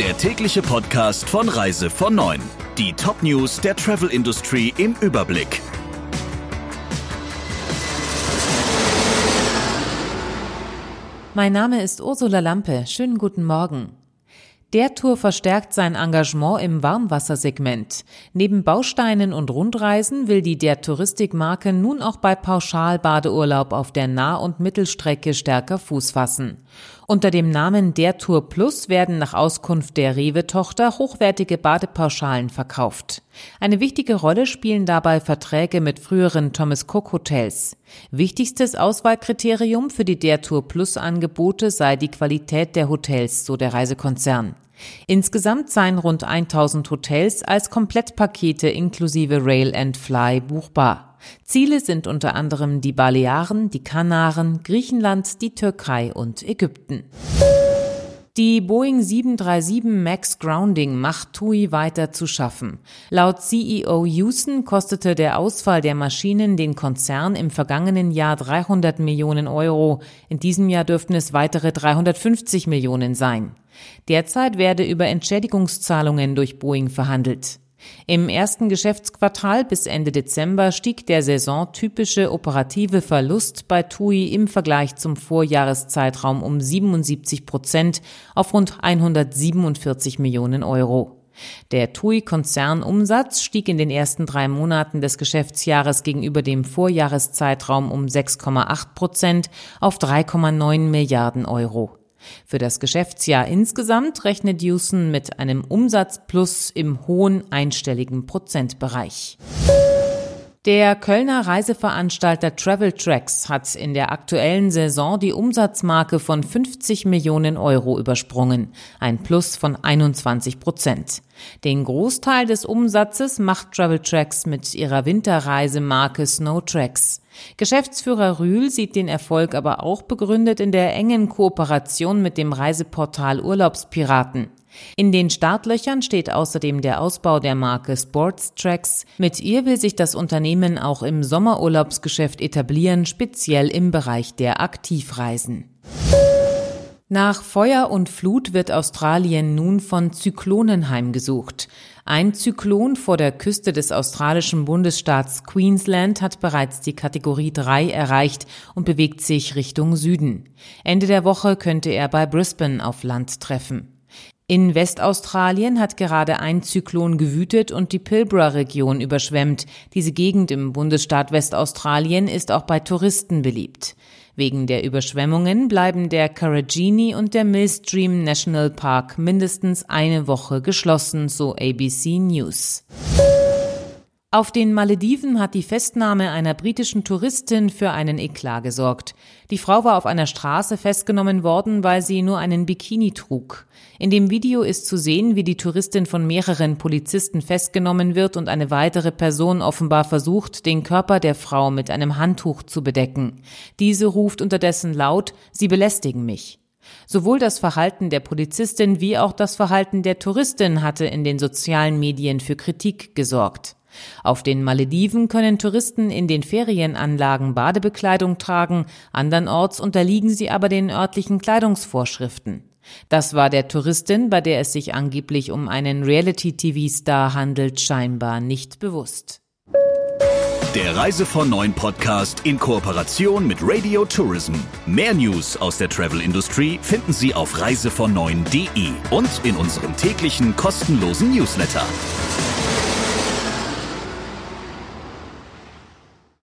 der tägliche Podcast von Reise von 9. Die Top-News der Travel Industry im Überblick. Mein Name ist Ursula Lampe. Schönen guten Morgen. Der Tour verstärkt sein Engagement im Warmwassersegment. Neben Bausteinen und Rundreisen will die der Touristikmarke nun auch bei Pauschalbadeurlaub auf der Nah- und Mittelstrecke stärker Fuß fassen. Unter dem Namen Der Tour Plus werden nach Auskunft der Rewe-Tochter hochwertige Badepauschalen verkauft. Eine wichtige Rolle spielen dabei Verträge mit früheren Thomas Cook Hotels. Wichtigstes Auswahlkriterium für die Der Tour Plus Angebote sei die Qualität der Hotels, so der Reisekonzern. Insgesamt seien rund 1000 Hotels als Komplettpakete inklusive Rail and Fly buchbar. Ziele sind unter anderem die Balearen, die Kanaren, Griechenland, die Türkei und Ägypten. Die Boeing 737 MAX Grounding macht TUI weiter zu schaffen. Laut CEO Houston kostete der Ausfall der Maschinen den Konzern im vergangenen Jahr 300 Millionen Euro. In diesem Jahr dürften es weitere 350 Millionen sein. Derzeit werde über Entschädigungszahlungen durch Boeing verhandelt. Im ersten Geschäftsquartal bis Ende Dezember stieg der saisontypische operative Verlust bei TUI im Vergleich zum Vorjahreszeitraum um 77 Prozent auf rund 147 Millionen Euro. Der TUI-Konzernumsatz stieg in den ersten drei Monaten des Geschäftsjahres gegenüber dem Vorjahreszeitraum um 6,8 Prozent auf 3,9 Milliarden Euro. Für das Geschäftsjahr insgesamt rechnet Houston mit einem Umsatzplus im hohen einstelligen Prozentbereich. Der Kölner Reiseveranstalter Travel Tracks hat in der aktuellen Saison die Umsatzmarke von 50 Millionen Euro übersprungen, ein Plus von 21 Prozent. Den Großteil des Umsatzes macht Travel Tracks mit ihrer Winterreisemarke Snow Tracks. Geschäftsführer Rühl sieht den Erfolg aber auch begründet in der engen Kooperation mit dem Reiseportal Urlaubspiraten. In den Startlöchern steht außerdem der Ausbau der Marke Sports Tracks. Mit ihr will sich das Unternehmen auch im Sommerurlaubsgeschäft etablieren, speziell im Bereich der Aktivreisen. Nach Feuer und Flut wird Australien nun von Zyklonen heimgesucht. Ein Zyklon vor der Küste des australischen Bundesstaats Queensland hat bereits die Kategorie 3 erreicht und bewegt sich Richtung Süden. Ende der Woche könnte er bei Brisbane auf Land treffen. In Westaustralien hat gerade ein Zyklon gewütet und die Pilbara-Region überschwemmt. Diese Gegend im Bundesstaat Westaustralien ist auch bei Touristen beliebt. Wegen der Überschwemmungen bleiben der Karajini und der Millstream National Park mindestens eine Woche geschlossen, so ABC News. Auf den Malediven hat die Festnahme einer britischen Touristin für einen Eklat gesorgt. Die Frau war auf einer Straße festgenommen worden, weil sie nur einen Bikini trug. In dem Video ist zu sehen, wie die Touristin von mehreren Polizisten festgenommen wird und eine weitere Person offenbar versucht, den Körper der Frau mit einem Handtuch zu bedecken. Diese ruft unterdessen laut, Sie belästigen mich. Sowohl das Verhalten der Polizistin wie auch das Verhalten der Touristin hatte in den sozialen Medien für Kritik gesorgt. Auf den Malediven können Touristen in den Ferienanlagen Badebekleidung tragen, andernorts unterliegen sie aber den örtlichen Kleidungsvorschriften. Das war der Touristin, bei der es sich angeblich um einen Reality-TV-Star handelt, scheinbar nicht bewusst. Der Reise von Neuen Podcast in Kooperation mit Radio Tourism. Mehr News aus der Travel Industry finden Sie auf reisevon und in unserem täglichen kostenlosen Newsletter.